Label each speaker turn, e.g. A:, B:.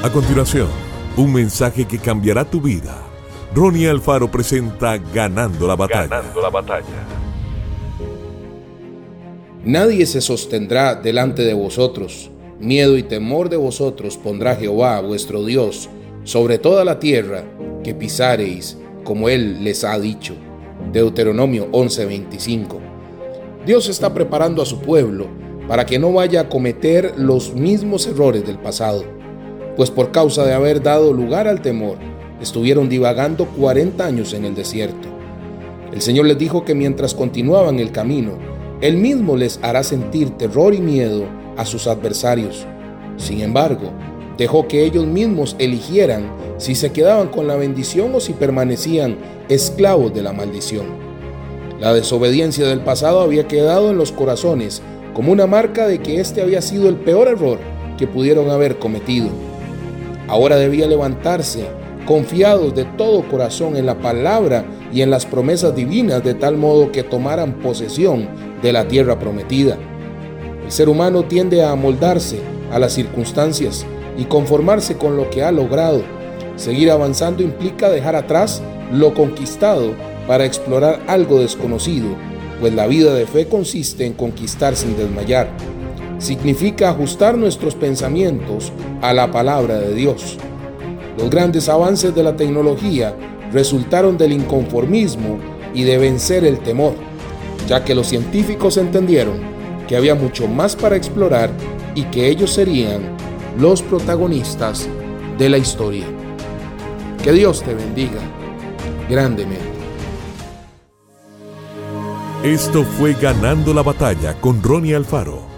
A: A continuación, un mensaje que cambiará tu vida. Ronnie Alfaro presenta Ganando la batalla.
B: Ganando la batalla.
C: Nadie se sostendrá delante de vosotros. Miedo y temor de vosotros pondrá Jehová vuestro Dios sobre toda la tierra que pisareis, como Él les ha dicho. Deuteronomio 11:25. Dios está preparando a su pueblo para que no vaya a cometer los mismos errores del pasado pues por causa de haber dado lugar al temor, estuvieron divagando 40 años en el desierto. El Señor les dijo que mientras continuaban el camino, Él mismo les hará sentir terror y miedo a sus adversarios. Sin embargo, dejó que ellos mismos eligieran si se quedaban con la bendición o si permanecían esclavos de la maldición. La desobediencia del pasado había quedado en los corazones como una marca de que este había sido el peor error que pudieron haber cometido. Ahora debía levantarse, confiados de todo corazón en la palabra y en las promesas divinas, de tal modo que tomaran posesión de la tierra prometida. El ser humano tiende a amoldarse a las circunstancias y conformarse con lo que ha logrado. Seguir avanzando implica dejar atrás lo conquistado para explorar algo desconocido, pues la vida de fe consiste en conquistar sin desmayar significa ajustar nuestros pensamientos a la palabra de Dios. Los grandes avances de la tecnología resultaron del inconformismo y de vencer el temor, ya que los científicos entendieron que había mucho más para explorar y que ellos serían los protagonistas de la historia. Que Dios te bendiga grandemente.
A: Esto fue Ganando la Batalla con Ronnie Alfaro.